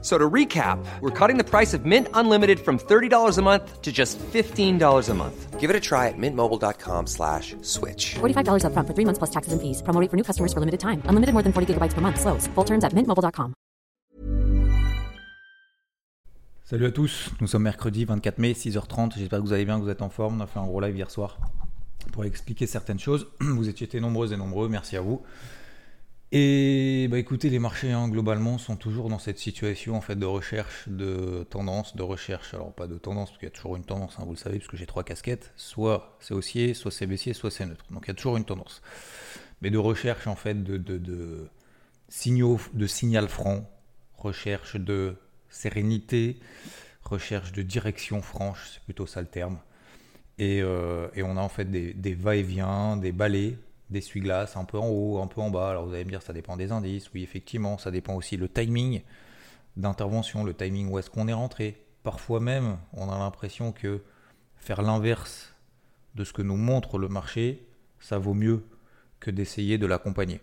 So to recap, we're cutting the price of Mint Unlimited from $30 a month to just $15 a month. Give it a try at mintmobile.com slash switch. $45 upfront for three months plus taxes and fees. Promo rate for new customers for limited time. Unlimited more than 40 gigabytes per month. Slows. Full terms at mintmobile.com. Salut à tous, nous sommes mercredi 24 mai, 6h30. J'espère que vous allez bien, que vous êtes en forme. On a fait un gros live hier soir pour expliquer certaines choses. Vous étiez nombreuses et nombreux, merci à vous. Et bah écoutez, les marchés hein, globalement sont toujours dans cette situation en fait de recherche de tendance, de recherche. Alors pas de tendance parce qu'il y a toujours une tendance, hein, vous le savez, parce que j'ai trois casquettes. Soit c'est haussier, soit c'est baissier, soit c'est neutre. Donc il y a toujours une tendance. Mais de recherche en fait de, de, signaux, de signal franc, recherche de sérénité, recherche de direction franche, c'est plutôt ça le terme. Et, euh, et on a en fait des, des va-et-vient, des balais, des essuie-glaces, un peu en haut, un peu en bas. Alors vous allez me dire, ça dépend des indices. Oui, effectivement, ça dépend aussi le timing d'intervention, le timing où est-ce qu'on est rentré. Parfois même, on a l'impression que faire l'inverse de ce que nous montre le marché, ça vaut mieux que d'essayer de l'accompagner.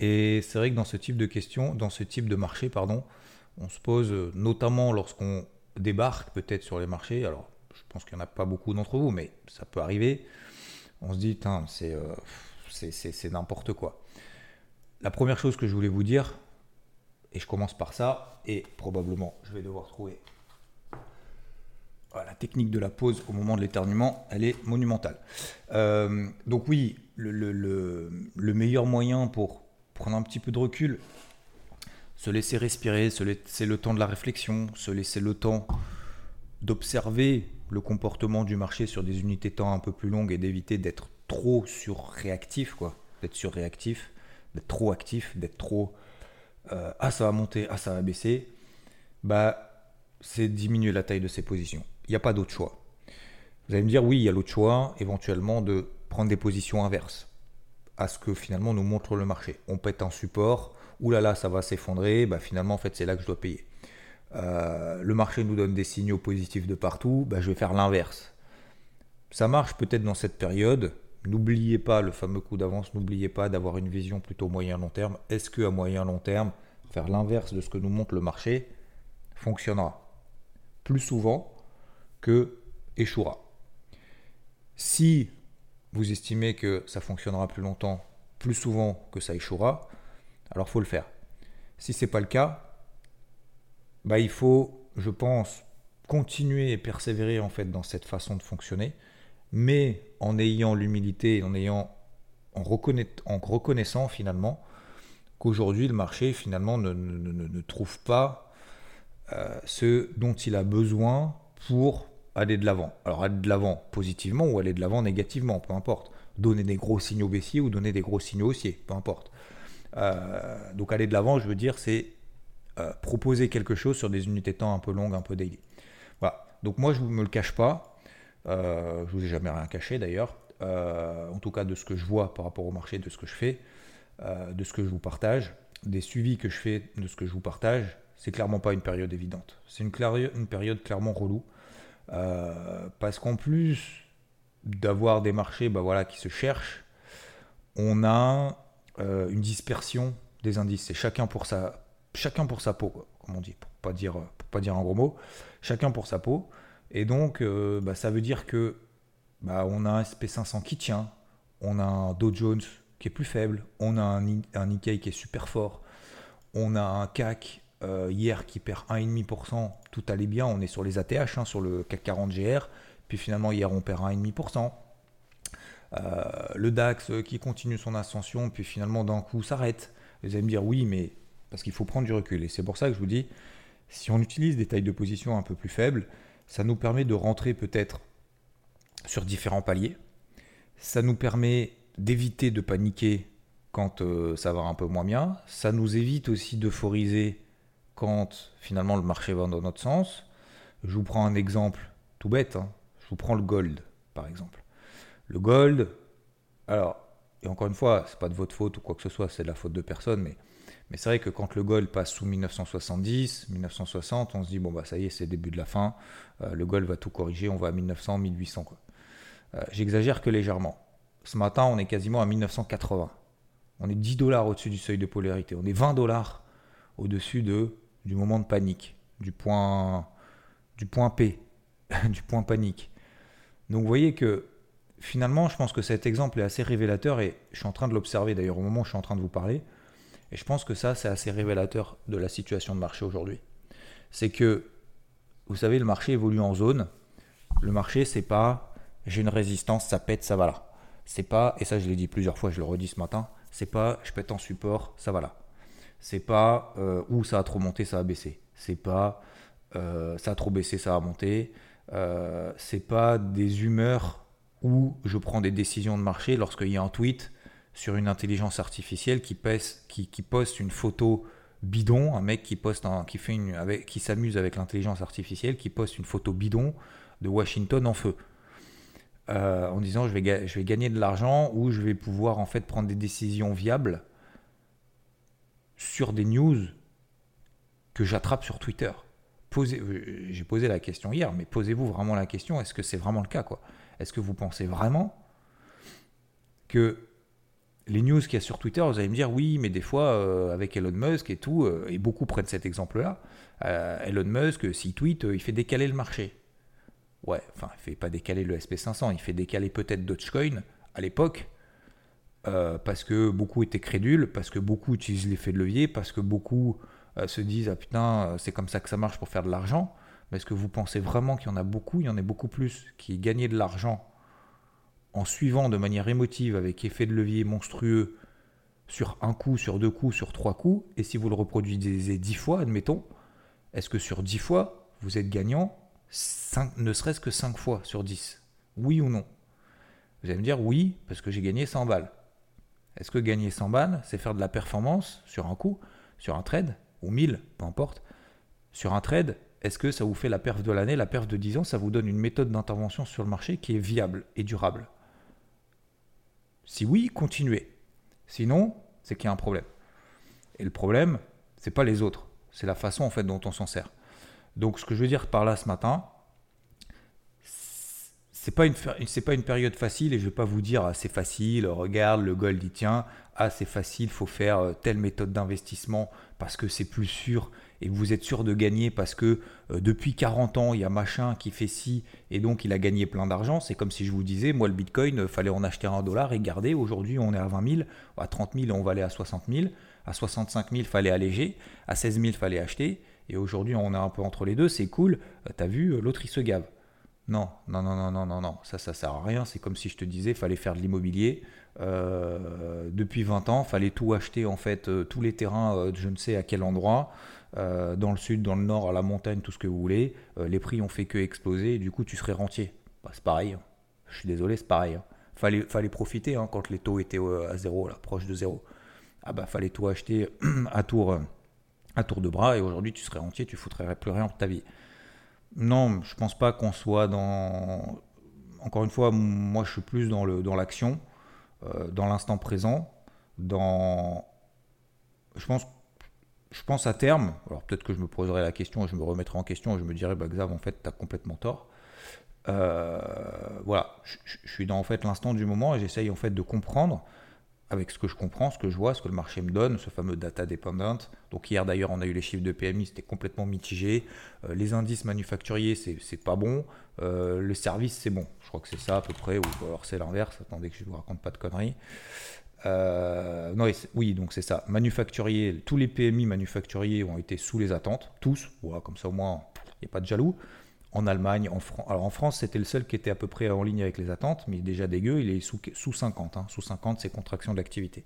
Et c'est vrai que dans ce type de questions, dans ce type de marché, pardon, on se pose notamment lorsqu'on débarque peut-être sur les marchés. Alors, je pense qu'il n'y en a pas beaucoup d'entre vous, mais ça peut arriver. On se dit, c'est euh, c'est- n'importe quoi. La première chose que je voulais vous dire, et je commence par ça, et probablement je vais devoir trouver la technique de la pause au moment de l'éternuement, elle est monumentale. Euh, donc oui, le meilleur moyen pour prendre un petit peu de recul, se laisser respirer, se laisser le temps de la réflexion, se laisser le temps d'observer le comportement du marché sur des unités de temps un peu plus longues et d'éviter d'être trop surréactif, quoi, d'être surréactif, d'être trop actif, d'être trop euh, ah ça va monter, ah ça va baisser, bah c'est diminuer la taille de ses positions. Il n'y a pas d'autre choix. Vous allez me dire oui, il y a l'autre choix, éventuellement de prendre des positions inverses à ce que finalement nous montre le marché. On pète un support, oulala, ça va s'effondrer, bah finalement en fait c'est là que je dois payer. Euh, le marché nous donne des signaux positifs de partout, bah, je vais faire l'inverse. Ça marche peut-être dans cette période. N'oubliez pas le fameux coup d'avance, n'oubliez pas d'avoir une vision plutôt moyen-long terme. Est-ce que à moyen-long terme, faire l'inverse de ce que nous montre le marché fonctionnera plus souvent que échouera? Si vous estimez que ça fonctionnera plus longtemps, plus souvent que ça échouera, alors faut le faire. Si c'est pas le cas, bah, il faut, je pense, continuer et persévérer en fait dans cette façon de fonctionner, mais en ayant l'humilité, en ayant en, reconnaissant finalement qu'aujourd'hui le marché finalement ne trouve pas euh, ce dont il a besoin pour aller de l'avant. Alors aller de l'avant positivement ou aller de l'avant négativement, peu importe. Donner des gros signaux baissiers ou donner des gros signaux haussiers, peu importe. Euh, donc aller de l'avant, je veux dire, c'est euh, proposer quelque chose sur des unités de temps un peu longues, un peu daily. Voilà. Donc moi, je ne me le cache pas. Euh, je vous ai jamais rien caché d'ailleurs. Euh, en tout cas, de ce que je vois par rapport au marché, de ce que je fais, euh, de ce que je vous partage, des suivis que je fais de ce que je vous partage, c'est clairement pas une période évidente. C'est une, période clairement relou. Euh, parce qu'en plus d'avoir des marchés bah voilà, qui se cherchent, on a une dispersion des indices. C'est chacun pour sa, chacun pour sa peau, comme on dit, pour pas pas dire un gros mot. Chacun pour sa peau. Et donc, euh, bah, ça veut dire que bah, on a un SP500 qui tient, on a un Dow Jones qui est plus faible, on a un, un qui est super fort, on a un CAC euh, hier qui perd 1,5%, tout allait bien, on est sur les ATH, hein, sur le CAC 40 GR, puis finalement hier on perd 1,5%. Euh, le DAX qui continue son ascension, puis finalement d'un coup s'arrête. Vous allez me dire oui, mais parce qu'il faut prendre du recul. Et c'est pour ça que je vous dis, si on utilise des tailles de position un peu plus faibles, ça nous permet de rentrer peut-être sur différents paliers. Ça nous permet d'éviter de paniquer quand euh, ça va un peu moins bien. Ça nous évite aussi d'euphoriser quand finalement le marché va dans notre sens. Je vous prends un exemple tout bête. hein. Je vous prends le gold, par exemple. Le gold, alors, et encore une fois, c'est pas de votre faute ou quoi que ce soit, c'est de la faute de personne, mais, Mais c'est vrai que quand le gold passe sous 1970, 1960, on se dit, bon, bah ça y est, c'est le début de la fin. Euh, le gold va tout corriger, on va à 1900, 1800. Quoi. Euh, J'exagère que légèrement. Ce matin, on est quasiment à 1980. On est 10 dollars au-dessus du seuil de polarité. On est 20 dollars au-dessus de, du moment de panique, du point, du point P, du point panique. Donc vous voyez que finalement, je pense que cet exemple est assez révélateur et je suis en train de l'observer d'ailleurs au moment où je suis en train de vous parler. Et je pense que ça, c'est assez révélateur de la situation de marché aujourd'hui. C'est que, vous savez, le marché évolue en zone. Le marché, c'est pas j'ai une résistance, ça pète, ça va là. C'est pas, et ça je l'ai dit plusieurs fois, je le redis ce matin, c'est pas je pète en support, ça va là. C'est pas euh, où ça a trop monté, ça a baissé. C'est pas euh, ça a trop baissé, ça a monté. Euh, c'est pas des humeurs où je prends des décisions de marché lorsqu'il y a un tweet sur une intelligence artificielle qui, poste une photo bidon, un mec qui poste qui fait avec, qui s'amuse avec l'intelligence artificielle, qui poste une photo bidon de Washington en feu. Euh, en disant je vais, je vais gagner de l'argent ou je vais pouvoir en fait prendre des décisions viables sur des news que j'attrape sur Twitter. Euh, j'ai posé la question hier, mais posez-vous vraiment la question, est-ce que c'est vraiment le cas quoi? Est-ce que vous pensez vraiment que les news qu'il y a sur Twitter, vous allez me dire oui, mais des fois euh, avec Elon Musk et tout, euh, et beaucoup prennent cet exemple-là, euh, Elon Musk, s'il tweet, il fait décaler le marché. Ouais, enfin, il fait pas décaler le SP500, il fait décaler peut-être Dogecoin à l'époque, parce que beaucoup étaient crédules, parce que beaucoup utilisent l'effet de levier, parce que beaucoup se disent ah putain, c'est comme ça que ça marche pour faire de l'argent. Mais est-ce que vous pensez vraiment qu'il y en a beaucoup? Il y en a beaucoup plus qui gagnaient de l'argent en suivant de manière émotive avec effet de levier monstrueux sur un coup, sur deux coups, sur trois coups, et si vous le reproduisez dix fois, admettons, est-ce que sur dix fois, vous êtes gagnant ne serait-ce que cinq fois sur dix? Oui ou non? Vous allez me dire oui, parce que j'ai gagné 100 balles. Est-ce que gagner 100 balles, c'est faire de la performance sur un coup, sur un trade, ou 1000, peu importe? Sur un trade, est-ce que ça vous fait la perf de l'année, la perf de 10 ans, ça vous donne une méthode d'intervention sur le marché qui est viable et durable? Si oui, continuez. Sinon, c'est qu'il y a un problème. Et le problème, c'est pas les autres, c'est la façon en fait dont on s'en sert. Donc ce que je veux dire par là ce matin, c'est pas une pas une période facile et je vais pas vous dire ah, c'est facile, regarde le gold il tient, ah c'est facile, faut faire euh, telle méthode d'investissement parce que c'est plus sûr et vous êtes sûr de gagner parce que euh, depuis 40 ans, il y a machin qui fait ci et donc il a gagné plein d'argent. C'est comme si je vous disais, moi le Bitcoin, euh, fallait en acheter un dollar et garder. Aujourd'hui, on est à 20 000, à 30 000, on va aller à 60 000, à 65 000, fallait alléger, à 16 000, fallait acheter. Et aujourd'hui, on est un peu entre les deux, c'est cool. Euh, t'as vu, l'autre il se gave. Non, non, non, non, non, non, non, ça, ça sert à rien. C'est comme si je te disais, fallait faire de l'immobilier. depuis 20 ans, fallait tout acheter en fait, tous les terrains, je ne sais à quel endroit. Euh, dans le sud, dans le nord, à la montagne, tout ce que vous voulez, euh, les prix ont fait que exploser, du coup tu serais rentier. Bah, c'est pareil, hein. je suis désolé, c'est pareil. Hein. Fallait, fallait profiter hein, quand les taux étaient euh, à zéro, proche de zéro. Ah bah fallait tout acheter à tour, à tour de bras, et aujourd'hui tu serais rentier, tu foutrais plus rien de ta vie. Non, je pense pas qu'on soit dans. Encore une fois, moi je suis plus dans l'action, dans, l'instant présent, dans. Je pense je pense à terme, alors peut-être que je me poserai la question je me remettrai en question je me dirai, bah, Xav, en fait, tu as complètement tort. Euh, voilà, je, suis dans en fait l'instant du moment et j'essaye en fait de comprendre avec ce que je comprends, ce que je vois, ce que le marché me donne, ce fameux data dependent. Donc hier d'ailleurs on a eu les chiffres de PMI, c'était complètement mitigé. Euh, les indices manufacturiers c'est pas bon. Euh, le service c'est bon. Je crois que c'est ça à peu près, ou alors c'est l'inverse. Attendez que je vous raconte pas de conneries. Euh, non, oui, donc c'est ça. Manufacturier, tous les PMI manufacturiers ont été sous les attentes, tous. Voilà, comme ça au moins, il n'y a pas de jaloux. En Allemagne, en. Alors en France, c'était le seul qui était à peu près en ligne avec les attentes, mais déjà dégueu, il est sous, sous 50. Hein. Sous 50, c'est contraction de l'activité.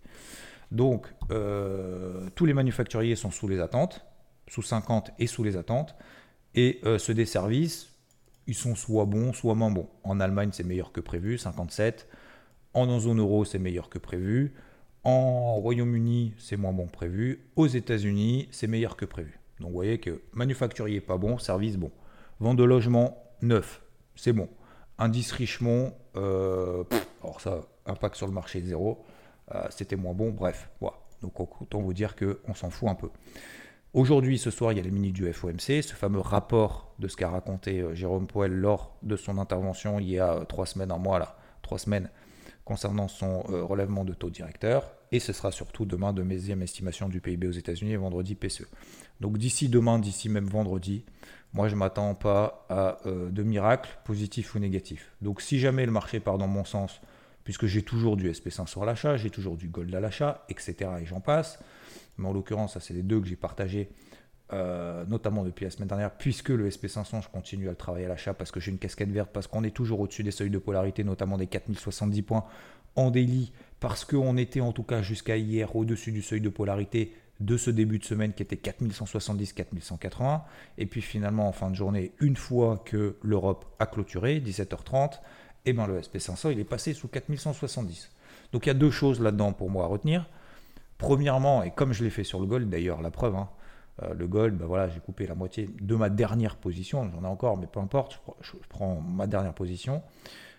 Donc, euh, tous les manufacturiers sont sous les attentes, sous 50 et sous les attentes. Et euh, ceux des services, ils sont soit bons, soit moins bons. En Allemagne, c'est meilleur que prévu, 57. En zone euro, c'est meilleur que prévu. En Royaume-Uni, c'est moins bon que prévu. Aux États-Unis, c'est meilleur que prévu. Donc vous voyez que manufacturier pas bon, service bon. Vente de logement neuf, c'est bon. Indice Richemont, euh, alors ça, impact sur le marché zéro, euh, c'était moins bon. Bref, voilà. Donc autant vous dire qu'on s'en fout un peu. Aujourd'hui, ce soir, il y a les minutes du FOMC, ce fameux rapport de ce qu'a raconté euh, Jérôme Poel lors de son intervention il y a trois semaines, un mois là, trois semaines, concernant son euh, relèvement de taux directeur. Et ce sera surtout demain de deuxième estimation du PIB aux États-Unis vendredi PCE. Donc d'ici demain, d'ici même vendredi, moi je ne m'attends pas à de miracles, positifs ou négatifs. Donc si jamais le marché part dans mon sens, puisque j'ai toujours du SP500 à l'achat, j'ai toujours du gold à l'achat, etc. et j'en passe, mais en l'occurrence, ça c'est les deux que j'ai partagés, euh, notamment depuis la semaine dernière, puisque le SP500, je continue à le travailler à l'achat parce que j'ai une casquette verte, parce qu'on est toujours au-dessus des seuils de polarité, notamment des 4070 points en daily, parce qu'on était en tout cas jusqu'à hier au-dessus du seuil de polarité de ce début de semaine qui était 4170, 4180. Et puis finalement, en fin de journée, une fois que l'Europe a clôturé, 17h30, et eh ben le SP500 il est passé sous 4170. Donc il y a deux choses là-dedans pour moi à retenir. Premièrement, et comme je l'ai fait sur le gold d'ailleurs, la preuve, hein, euh, le gold, ben voilà, j'ai coupé la moitié de ma dernière position, j'en ai encore, mais peu importe, je, prends ma dernière position.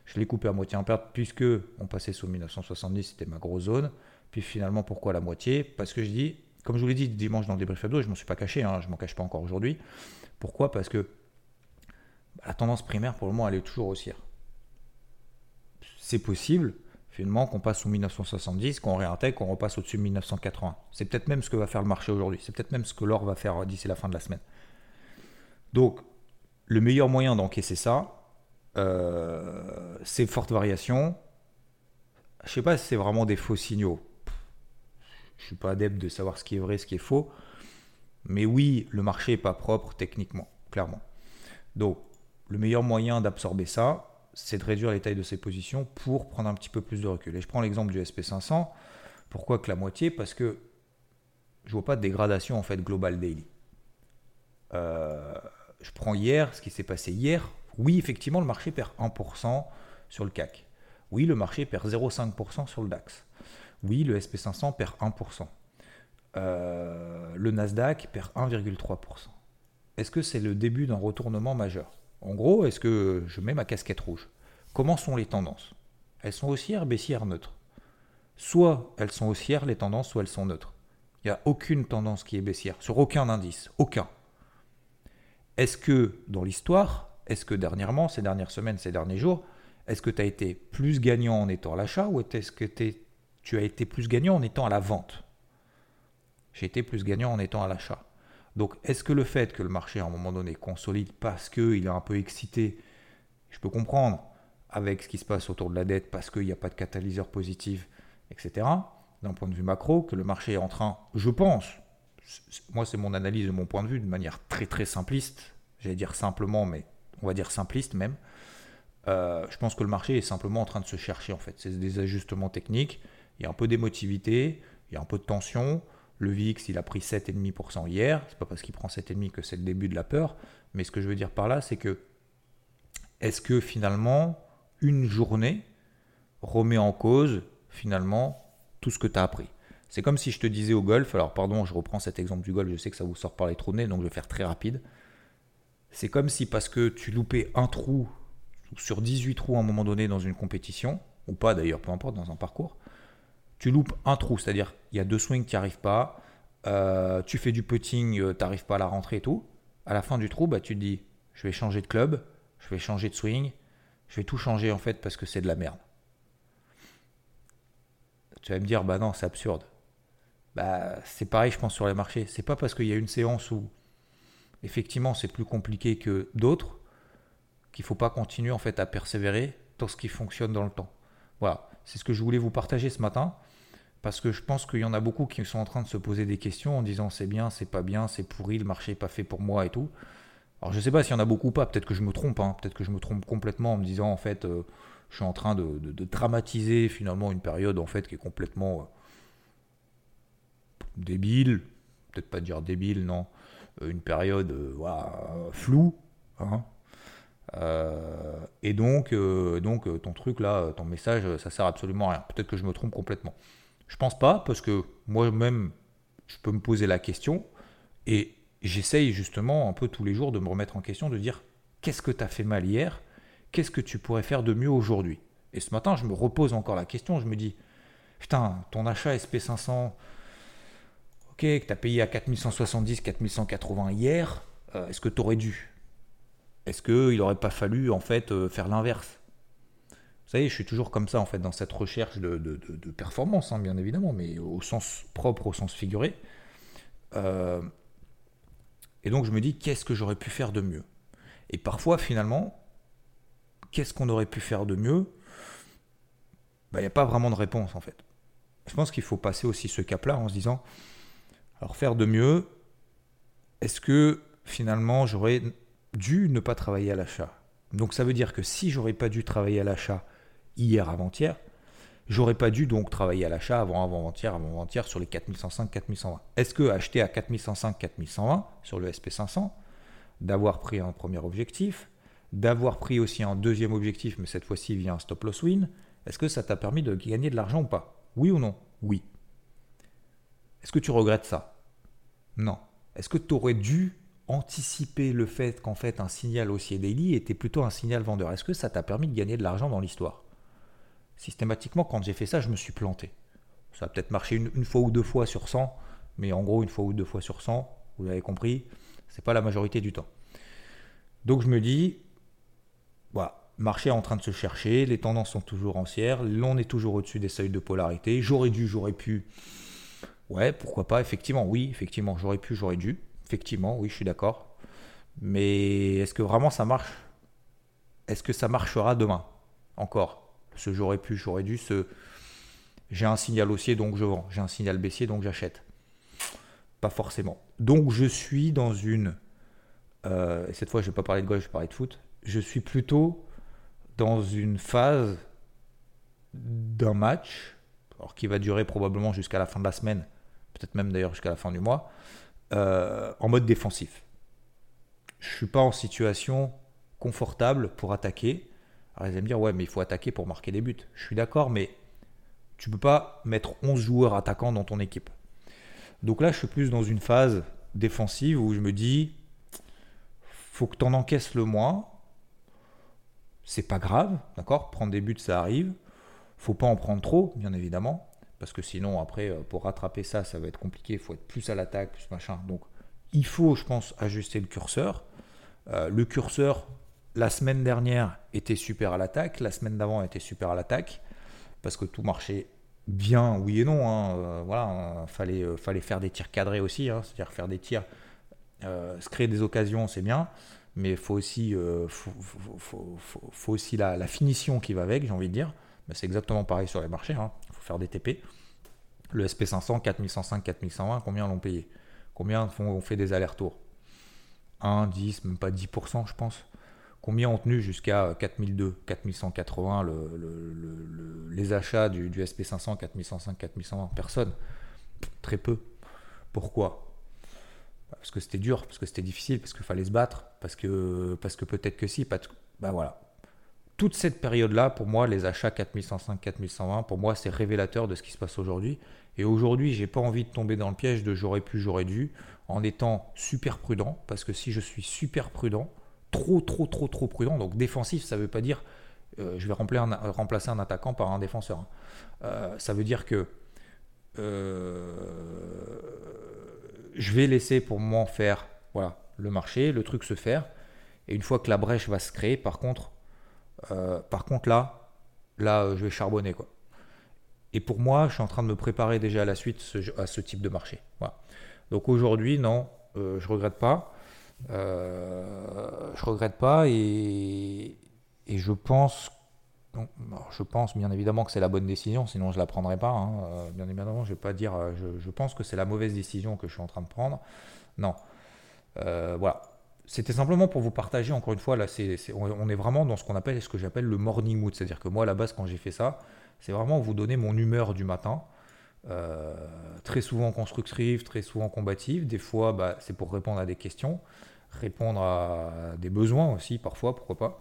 Je l'ai coupé à moitié en perte puisque on passait sous 1970, c'était ma grosse zone. Puis finalement, pourquoi la moitié? Parce que je dis, comme je vous l'ai dit dimanche dans le débrief hebdo, je m'en suis pas caché, hein, je m'en cache pas encore aujourd'hui. Pourquoi? Parce que la tendance primaire, pour le moment, elle est toujours haussière. C'est possible, finalement qu'on passe sous 1970, qu'on réintègre, qu'on repasse au-dessus de 1980. C'est peut-être même ce que va faire le marché aujourd'hui. C'est peut-être même ce que l'or va faire d'ici la fin de la semaine. Donc, le meilleur moyen d'encaisser ça, euh, c'est forte variation. Je ne sais pas si c'est vraiment des faux signaux. Je ne suis pas adepte de savoir ce qui est vrai, ce qui est faux. Mais oui, le marché n'est pas propre techniquement, clairement. Donc, le meilleur moyen d'absorber ça, c'est de réduire les tailles de ses positions pour prendre un petit peu plus de recul. Et je prends l'exemple du SP500. Pourquoi que la moitié? Parce que je vois pas de dégradation en fait globale daily. Euh, je prends hier, ce qui s'est passé hier. Oui, effectivement, le marché perd 1% sur le CAC. Oui, le marché perd 0,5% sur le DAX. Oui, le SP500 perd 1%. Euh, le Nasdaq perd 1,3%. Est-ce que c'est le début d'un retournement majeur? En gros, est-ce que je mets ma casquette rouge? Comment sont les tendances? Elles sont haussières, baissières, neutres. Soit elles sont haussières, les tendances, soit elles sont neutres. Il n'y a aucune tendance qui est baissière, sur aucun indice, aucun. Est-ce que dans l'histoire, est-ce que dernièrement, ces dernières semaines, ces derniers jours, est-ce que tu as été plus gagnant en étant à l'achat ou est-ce que tu as été plus gagnant en étant à la vente? J'ai été plus gagnant en étant à l'achat. Donc, est-ce que le fait que le marché, à un moment donné, consolide parce qu'il est un peu excité, je peux comprendre, avec ce qui se passe autour de la dette, parce qu'il n'y a pas de catalyseur positif, etc., d'un point de vue macro, que le marché est en train, je pense, moi c'est mon analyse de mon point de vue, de manière très très simpliste, j'allais dire simplement, mais on va dire simpliste même, euh, je pense que le marché est simplement en train de se chercher en fait. C'est des ajustements techniques, il y a un peu d'émotivité, il y a un peu de tension, le VIX, il a pris 7,5% hier. C'est pas parce qu'il prend 7,5% que c'est le début de la peur. Mais ce que je veux dire par là, c'est que est-ce que finalement, une journée remet en cause finalement tout ce que tu as appris? C'est comme si je te disais au golf, alors pardon, je reprends cet exemple du golf, je sais que ça vous sort par les trous de nez, donc je vais faire très rapide. C'est comme si parce que tu loupais un trou sur 18 trous à un moment donné dans une compétition, ou pas d'ailleurs, peu importe, dans un parcours, tu loupes un trou, c'est-à-dire il y a deux swings, qui n'y arrives pas, euh, tu fais du putting, euh, tu n'arrives pas à la rentrée et tout. À la fin du trou, bah, tu te dis, je vais changer de club, je vais changer de swing, je vais tout changer en fait parce que c'est de la merde. Tu vas me dire, bah non, c'est absurde. Bah, c'est pareil, je pense, sur les marchés. C'est pas parce qu'il y a une séance où effectivement c'est plus compliqué que d'autres qu'il faut pas continuer en fait à persévérer dans ce qui fonctionne dans le temps. Voilà, c'est ce que je voulais vous partager ce matin parce que je pense qu'il y en a beaucoup qui sont en train de se poser des questions en disant c'est bien, c'est pas bien, c'est pourri, le marché n'est pas fait pour moi et tout. Alors je sais pas s'il y en a beaucoup ou pas, peut-être que je me trompe, hein. peut-être que je me trompe complètement en me disant en fait euh, je suis en train de, dramatiser finalement une période en fait qui est complètement euh, débile, peut-être pas dire débile, non, euh, une période floue. Hein. et donc, donc ton truc là, ton message, ça sert absolument à rien. Peut-être que je me trompe complètement. Je pense pas, parce que moi-même, je peux me poser la question et j'essaye justement un peu tous les jours de me remettre en question, de dire qu'est-ce que tu as fait mal hier? Qu'est-ce que tu pourrais faire de mieux aujourd'hui? Et ce matin, je me repose encore la question, je me dis putain, ton achat SP500, que tu as payé à 4170, 4180 hier, euh, est-ce que tu aurais dû? Est-ce qu'il n'aurait pas fallu en fait euh, faire l'inverse? Vous savez, je suis toujours comme ça en fait dans cette recherche de, performance, hein, bien évidemment, mais au sens propre, au sens figuré. Euh, et donc je me dis, qu'est-ce que j'aurais pu faire de mieux? Et parfois, finalement, qu'est-ce qu'on aurait pu faire de mieux? Bah, Il n'y a pas vraiment de réponse en fait. Je pense qu'il faut passer aussi ce cap-là en se disant, alors faire de mieux, est-ce que finalement j'aurais dû ne pas travailler à l'achat? Donc ça veut dire que si j'aurais pas dû travailler à l'achat hier avant-hier, j'aurais pas dû donc travailler à l'achat avant avant-hier, avant-hier sur les 4105, 4120. Est-ce que acheter à 4105, 4120 sur le SP500, d'avoir pris un premier objectif, d'avoir pris aussi un deuxième objectif, mais cette fois-ci via un stop loss win, est-ce que ça t'a permis de gagner de l'argent ou pas? Oui ou non? Oui. Est-ce que tu regrettes ça? Non. Est-ce que tu aurais dû anticiper le fait qu'en fait un signal haussier daily était plutôt un signal vendeur? Est-ce que ça t'a permis de gagner de l'argent dans l'histoire? Systématiquement, quand j'ai fait ça, je me suis planté. Ça a peut-être marché une, fois ou deux fois sur 100, mais en gros, une fois ou deux fois sur 100, vous avez compris, c'est pas la majorité du temps. Donc je me dis, voilà, marché est en train de se chercher, les tendances sont toujours haussières, l'on est toujours au-dessus des seuils de polarité. J'aurais dû, j'aurais pu. Ouais, pourquoi pas, effectivement, oui, effectivement, j'aurais pu, j'aurais dû. Effectivement, oui, je suis d'accord. Mais est-ce que vraiment ça marche? Est-ce que ça marchera demain? Encore? J'aurais pu, j'aurais dû, j'ai un signal haussier donc je vends, j'ai un signal baissier donc j'achète. Pas forcément. Donc je suis dans une. euh, et cette fois, je vais pas parler de golf, je vais parler de foot. Je suis plutôt dans une phase d'un match, qui va durer probablement jusqu'à la fin de la semaine, peut-être même d'ailleurs jusqu'à la fin du mois, euh, en mode défensif. Je suis pas en situation confortable pour attaquer. Alors ils allez me dire, ouais, mais il faut attaquer pour marquer des buts. Je suis d'accord, mais tu peux pas mettre 11 joueurs attaquants dans ton équipe. Donc là, je suis plus dans une phase défensive où je me dis, faut que tu en encaisses le moins. C'est pas grave, d'accord? Prendre des buts, ça arrive. Faut pas en prendre trop, bien évidemment, parce que sinon, après, euh, pour rattraper ça, ça va être compliqué. Il faut être plus à l'attaque, plus machin. Donc, il faut, je pense, ajuster le curseur. Euh, le curseur, la semaine dernière, était super à l'attaque. La semaine d'avant était super à l'attaque, parce que tout marchait bien, oui et non. hein. Euh, voilà, euh, fallait, euh, fallait faire des tirs cadrés aussi, hein. c'est-à-dire faire des tirs, se créer des occasions, c'est bien, mais faut aussi, faut, aussi la, finition qui va avec, j'ai envie de dire. Mais c'est exactement pareil sur les marchés, il faut faire des TP. Le SP500, 4105, 4120, combien l'ont payé? Combien ont fait des allers-retours? 1, 10, même pas 10%, je pense. Combien ont tenu jusqu'à 4002, 4180 le- le- le- le- les achats du, du SP500, 4105, 4120 Personne. Très peu. Pourquoi? Parce que c'était dur, parce que c'était difficile, parce qu'il fallait se battre, parce que, parce que peut-être que si. Que, bah voilà. Toute cette période-là, pour moi, les achats 4105, 4120, pour moi, c'est révélateur de ce qui se passe aujourd'hui. Et aujourd'hui, j'ai pas envie de tomber dans le piège de j'aurais pu, j'aurais dû, en étant super prudent, parce que si je suis super prudent, trop, trop, trop, trop prudent, donc défensif, ça veut pas dire euh, je vais remplacer un, attaquant par un défenseur. hein. Euh, ça veut dire que euh, je vais laisser pour moi faire voilà, le marché, le truc se faire. Et une fois que la brèche va se créer, par contre, par contre là, là, je vais charbonner quoi. Et pour moi, je suis en train de me préparer déjà à la suite à ce type de marché. Voilà. Donc aujourd'hui, non, je regrette pas. Euh, je regrette pas et, je pense, je pense bien évidemment que c'est la bonne décision, sinon je la prendrais pas. hein. Euh, bien évidemment, je vais pas dire, euh, je, pense que c'est la mauvaise décision que je suis en train de prendre. Non, Euh, voilà. C'était simplement pour vous partager, encore une fois, là, on est vraiment dans ce qu'on appelle, ce que j'appelle le morning mood. C'est-à-dire que moi, à la base, quand j'ai fait ça, c'est vraiment vous donner mon humeur du matin. Très souvent constructive, très souvent combative. Des fois, bah, c'est pour répondre à des questions, répondre à des besoins aussi, parfois, pourquoi pas.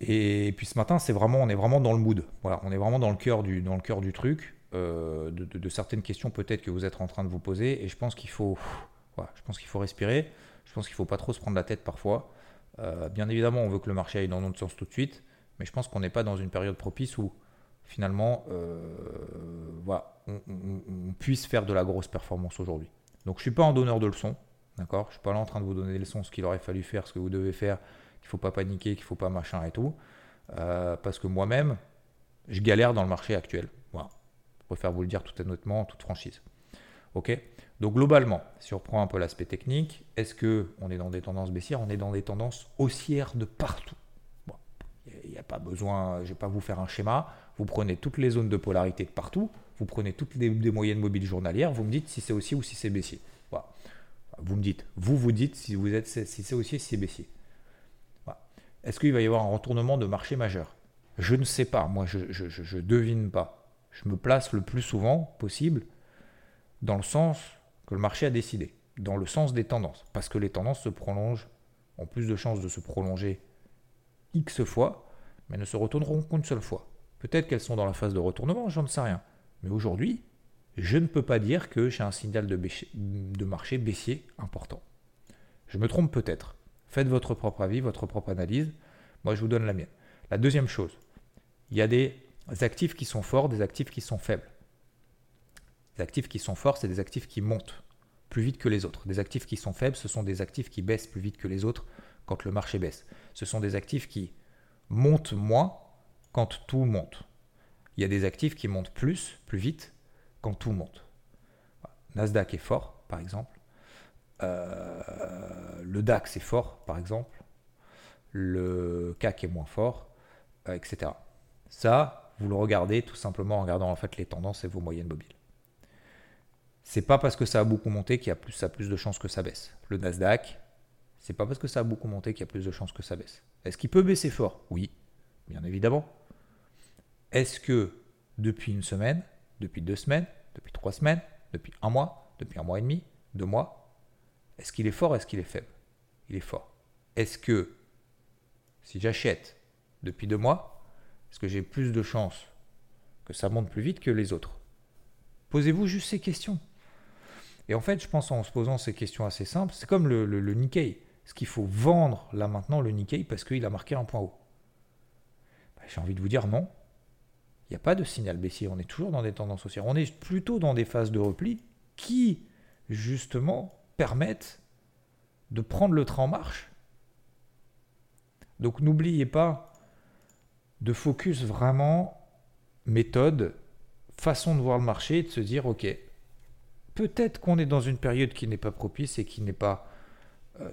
Et puis ce matin, c'est vraiment, on est vraiment dans le mood. Voilà, on est vraiment dans le cœur du, dans le cœur du truc, euh, de, certaines questions peut-être que vous êtes en train de vous poser. Et je pense qu'il faut, voilà, je pense qu'il faut respirer. Je pense qu'il faut pas trop se prendre la tête parfois. Euh, bien évidemment, on veut que le marché aille dans notre sens tout de suite, mais je pense qu'on n'est pas dans une période propice où finalement, euh, voilà, on, on, puisse faire de la grosse performance aujourd'hui. Donc je ne suis pas en donneur de leçons, d'accord? Je ne suis pas là en train de vous donner des leçons, ce qu'il aurait fallu faire, ce que vous devez faire, qu'il ne faut pas paniquer, qu'il ne faut pas machin et tout. Euh, parce que moi-même, je galère dans le marché actuel. Je préfère vous le dire tout honnêtement, en toute franchise. Ok? Donc globalement, si on reprend un peu l'aspect technique, est-ce qu'on est dans des tendances baissières? On est dans des tendances haussières de partout. Il n'y a pas besoin, je ne vais pas vous faire un schéma. Vous prenez toutes les zones de polarité de partout, vous prenez toutes les, moyennes mobiles journalières, vous me dites si c'est haussier ou si c'est baissier. Vous me dites, vous vous dites si vous êtes si c'est haussier, si c'est baissier. Est-ce qu'il va y avoir un retournement de marché majeur? Je ne sais pas, moi je ne devine pas. Je me place le plus souvent possible dans le sens que le marché a décidé, dans le sens des tendances, parce que les tendances se prolongent, ont plus de chances de se prolonger X fois, mais ne se retourneront qu'une seule fois. Peut-être qu'elles sont dans la phase de retournement, j'en sais rien. Mais aujourd'hui, je ne peux pas dire que j'ai un signal de, marché baissier important. Je me trompe peut-être. Faites votre propre avis, votre propre analyse. Moi, je vous donne la mienne. La deuxième chose, il y a des actifs qui sont forts, des actifs qui sont faibles. Les actifs qui sont forts, c'est des actifs qui montent plus vite que les autres. Des actifs qui sont faibles, ce sont des actifs qui baissent plus vite que les autres quand le marché baisse. Ce sont des actifs qui montent moins quand tout monte. Il y a des actifs qui montent plus, plus vite quand tout monte. Nasdaq est fort, par exemple. Euh, le DAX est fort, par exemple. Le CAC est moins fort, euh, etc. Ça, vous le regardez tout simplement en regardant en fait les tendances et vos moyennes mobiles. C'est pas parce que ça a beaucoup monté qu'il y a plus, a plus de chances que ça baisse. Le Nasdaq, c'est pas parce que ça a beaucoup monté qu'il y a plus de chances que ça baisse. Est-ce qu'il peut baisser fort? Oui, bien évidemment. Est-ce que depuis une semaine, depuis deux semaines, depuis trois semaines, depuis un mois, depuis un mois et demi, deux mois, est-ce qu'il est fort Est-ce qu'il est faible? Il est fort. Est-ce que si j'achète depuis deux mois, est-ce que j'ai plus de chances que ça monte plus vite que les autres? Posez-vous juste ces questions. Et en fait, je pense en se posant ces questions assez simples, c'est comme le, Nikkei. Est-ce qu'il faut vendre là maintenant le Nikkei parce qu'il a marqué un point haut? Bah, J'ai envie de vous dire non. Il n'y a pas de signal baissier. On est toujours dans des tendances haussières. On est plutôt dans des phases de repli qui, justement, permettent de prendre le train en marche. Donc n'oubliez pas de focus vraiment méthode, façon de voir le marché et de se dire ok, peut-être qu'on est dans une période qui n'est pas propice et qui n'est pas euh,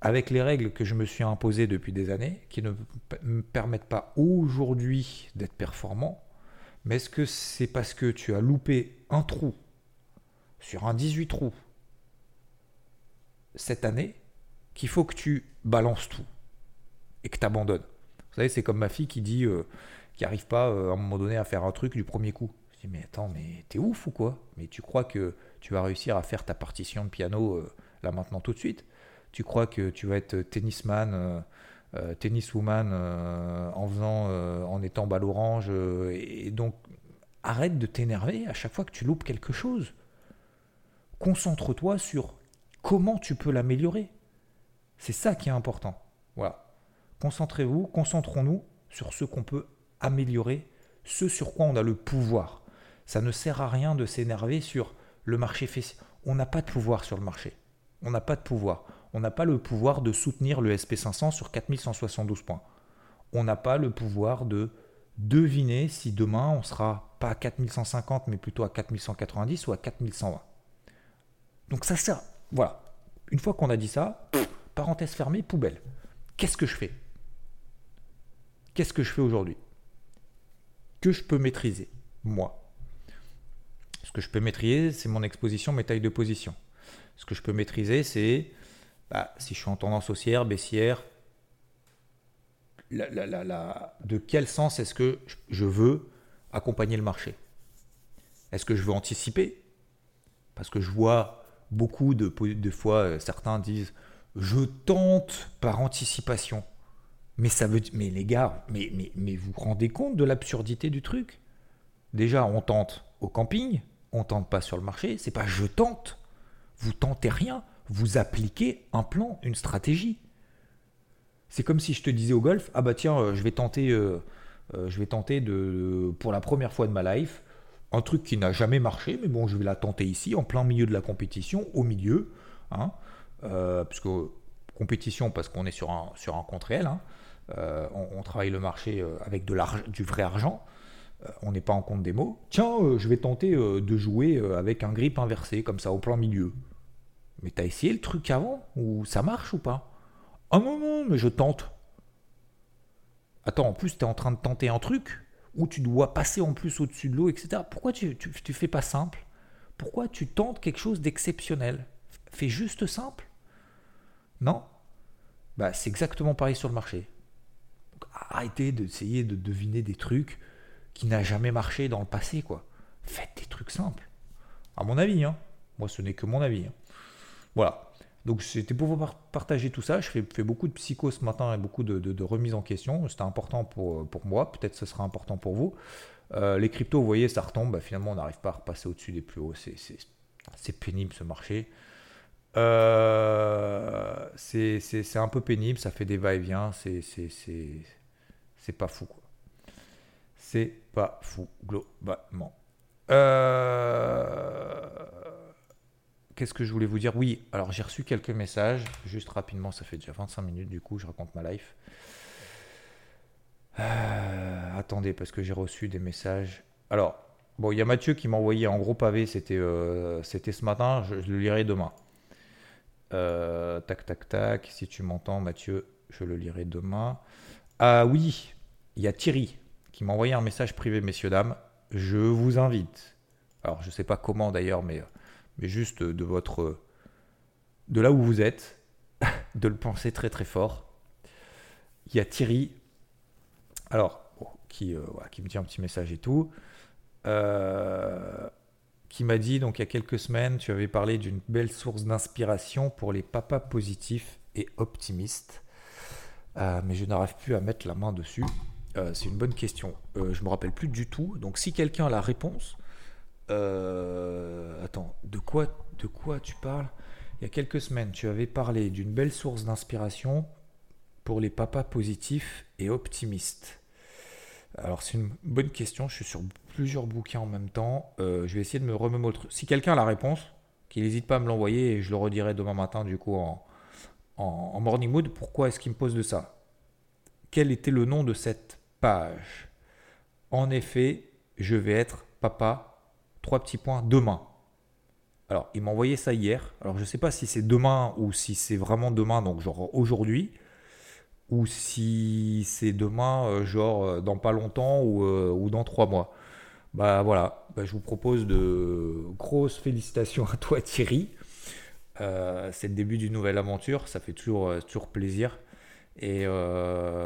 avec les règles que je me suis imposées depuis des années, qui ne me permettent pas aujourd'hui d'être performant. Mais est-ce que c'est parce que tu as loupé un trou sur un 18 trous cette année qu'il faut que tu balances tout et que tu abandonnes. Vous savez, c'est comme ma fille qui dit, euh, qui n'arrive pas euh, à un moment donné à faire un truc du premier coup. Je dis, mais attends, mais t'es ouf ou quoi? Mais tu crois que tu vas réussir à faire ta partition de piano euh, là maintenant tout de suite? Tu crois que tu vas être tennisman, tenniswoman en faisant, en étant balle orange et donc arrête de t'énerver à chaque fois que tu loupes quelque chose. Concentre-toi sur comment tu peux l'améliorer. C'est ça qui est important. Voilà. Concentrez-vous, concentrons-nous sur ce qu'on peut améliorer, ce sur quoi on a le pouvoir. Ça ne sert à rien de s'énerver sur le marché. On n'a pas de pouvoir sur le marché. On n'a pas de pouvoir. On n'a pas le pouvoir de soutenir le SP500 sur 4172 points. On n'a pas le pouvoir de deviner si demain on sera pas à 4150 mais plutôt à 4190 ou à 4120. Donc ça sert, voilà. Une fois qu'on a dit ça, parenthèse fermée, poubelle. Qu'est-ce que je fais? Qu'est-ce que je fais aujourd'hui? Que je peux maîtriser, moi? Ce que je peux maîtriser, c'est mon exposition, mes tailles de position. Ce que je peux maîtriser, c'est bah, si je suis en tendance haussière, baissière, de quel sens est-ce que je veux accompagner le marché? Est-ce que je veux anticiper? Parce que je vois beaucoup de, fois, euh, certains disent je tente par anticipation. Mais ça veut mais les gars, mais, vous vous rendez compte de l'absurdité du truc? Déjà, on tente au camping, on tente pas sur le marché, c'est pas je tente. Vous tentez rien, vous appliquez un plan, une stratégie. C'est comme si je te disais au golf, ah bah tiens, euh, je vais tenter euh, je vais tenter de, pour la première fois de ma life, un truc qui n'a jamais marché, mais bon, je vais la tenter ici, en plein milieu de la compétition, au milieu, hein, euh, puisque compétition parce qu'on est sur un, sur un compte réel, hein, euh, on, travaille le marché avec du vrai argent, on n'est pas en compte des mots. Tiens, je vais tenter de jouer avec un grip inversé, comme ça, au plein milieu. Mais t'as essayé le truc avant Ou ça marche ou pas? Ah non, mais je tente. Attends, en plus, tu es en train de tenter un truc où tu dois passer en plus au-dessus de l'eau, etc. Pourquoi tu, tu, fais pas simple? Pourquoi tu tentes quelque chose d'exceptionnel? Fais juste simple Non? Bah, C'est exactement pareil sur le marché. arrêtez d'essayer de deviner des trucs qui n'ont jamais marché dans le passé. quoi. Faites des trucs simples. À mon avis, hein. moi ce n'est que mon avis. Hein. Voilà. Donc c'était pour vous partager tout ça. Je fais, beaucoup de psycho ce matin et beaucoup de, de, remise en question. C'était important pour, pour moi. Peut-être ce sera important pour vous. Euh, les cryptos, vous voyez, ça retombe. Bah, finalement, on n'arrive pas à repasser au-dessus des plus hauts. C'est pénible ce marché. Euh, c'est un peu pénible. Ça fait des va-et-vient. C'est pas fou. C'est pas fou, globalement. Euh qu'est-ce que je voulais vous dire? Oui, alors j'ai reçu quelques messages, juste rapidement, ça fait déjà 25 minutes du coup, je raconte ma life. Euh, attendez, parce que j'ai reçu des messages. Alors, bon, il y a Mathieu qui m'a envoyé en gros pavé, c'était euh, ce matin, je, le lirai demain. Euh, tac, tac, tac, si tu m'entends, Mathieu, je le lirai demain. Ah oui, il y a Thierry qui m'a envoyé un message privé, messieurs, dames. Je vous invite. Alors, je ne sais pas comment d'ailleurs, mais mais juste de votre de là où vous êtes, de le penser très très fort. Il y a Thierry, alors qui, euh, qui me dit un petit message et tout, euh, qui m'a dit donc il y a quelques semaines, tu avais parlé d'une belle source d'inspiration pour les papas positifs et optimistes, euh, mais je n'arrive plus à mettre la main dessus. c'est une bonne question. je me rappelle plus du tout. Donc si quelqu'un a la réponse, euh, attends, de quoi, de quoi tu parles? Il y a quelques semaines, tu avais parlé d'une belle source d'inspiration pour les papas positifs et optimistes. Alors c'est une bonne question, je suis sur plusieurs bouquins en même temps. Euh, je vais essayer de me remémorer. Si quelqu'un a la réponse, qu'il n'hésite pas à me l'envoyer et je le redirai demain matin du coup en, en morning mood. Pourquoi est-ce qu'il me pose de ça? Quel était le nom de cette page? En effet, je vais être papa trois petits points, demain. Alors, il m'a envoyé ça hier. Alors, je ne sais pas si c'est demain ou si c'est vraiment demain, donc genre aujourd'hui, ou si c'est demain, euh, genre euh, dans pas longtemps ou, euh, ou dans trois mois. Bah voilà, bah, je vous propose de grosses félicitations à toi Thierry. c'est le début d'une nouvelle aventure, ça fait toujours, toujours plaisir. Et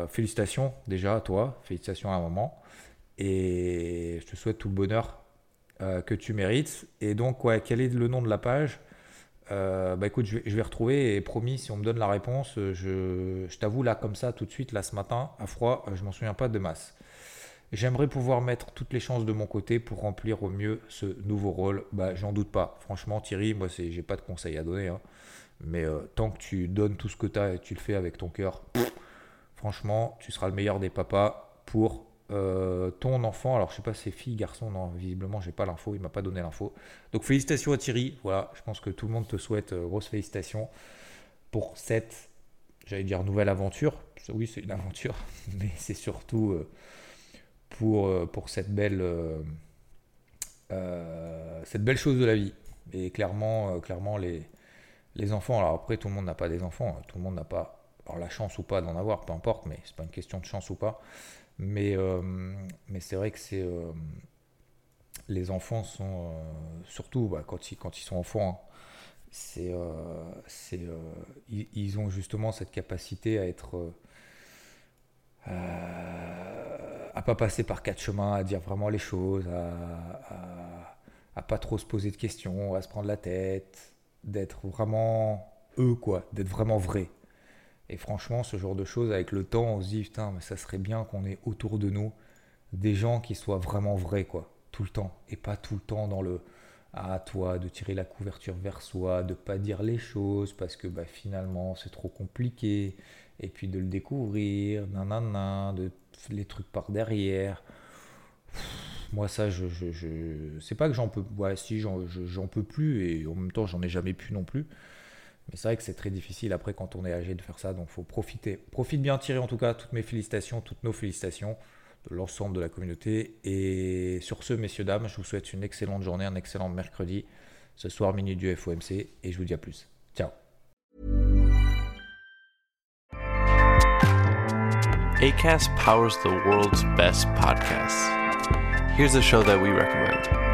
félicitations déjà à toi, félicitations à maman. Et je te souhaite tout le bonheur euh, que tu mérites. Et donc, ouais, quel est le nom de la page? Euh, bah écoute, je vais, retrouver et promis, si on me donne la réponse, je, je t'avoue là comme ça tout de suite, là ce matin, à froid, je m'en souviens pas de masse. J'aimerais pouvoir mettre toutes les chances de mon côté pour remplir au mieux ce nouveau rôle. Bah j'en doute pas. Franchement Thierry, moi c'est, j'ai pas de conseils à donner, hein. mais euh, tant que tu donnes tout ce que tu as et tu le fais avec ton cœur, franchement, tu seras le meilleur des papas pour euh, ton enfant, alors je sais pas c'est fille, garçon, non, visiblement j'ai pas l'info, il m'a pas donné l'info. Donc félicitations à Thierry, voilà, je pense que tout le monde te souhaite euh, grosses félicitations pour cette, j'allais dire nouvelle aventure. Oui, c'est une aventure, mais c'est surtout euh, pour, pour cette belle, cette belle chose de la vie. Et clairement, clairement les, les enfants, alors après tout le monde n'a pas des enfants, hein, tout le monde n'a pas la chance ou pas d'en avoir, peu importe, mais c'est pas une question de chance ou pas. Mais, euh, mais c'est vrai que c'est. Euh, les enfants sont. Euh, surtout bah, quand, ils, quand ils sont enfants, hein, c'est, ils, ont justement cette capacité à être. à pas passer par quatre chemins, à dire vraiment les choses, à, à, pas trop se poser de questions, à se prendre la tête, d'être vraiment eux, quoi, d'être vraiment vrai. Et franchement, ce genre de choses, avec le temps, on se dit, putain, mais ça serait bien qu'on ait autour de nous des gens qui soient vraiment vrais, quoi, tout le temps. Et pas tout le temps dans le à toi de tirer la couverture vers soi, de pas dire les choses parce que bah, finalement c'est trop compliqué, et puis de le découvrir, nanana, de les trucs par derrière. Moi, ça, je, je, je... c'est pas que j'en peux. Ouais, si, j'en, j'en peux plus et en même temps, j'en ai jamais pu non plus. Mais c'est vrai que c'est très difficile après quand on est âgé de faire ça, donc faut profiter. Profite bien tirer en tout cas toutes mes félicitations, toutes nos félicitations de l'ensemble de la communauté. Et sur ce, messieurs, dames, je vous souhaite une excellente journée, un excellent mercredi. Ce soir, minute du FOMC et je vous dis à plus. Ciao. ACAST powers the world's best podcasts. Here's a show that we recommend.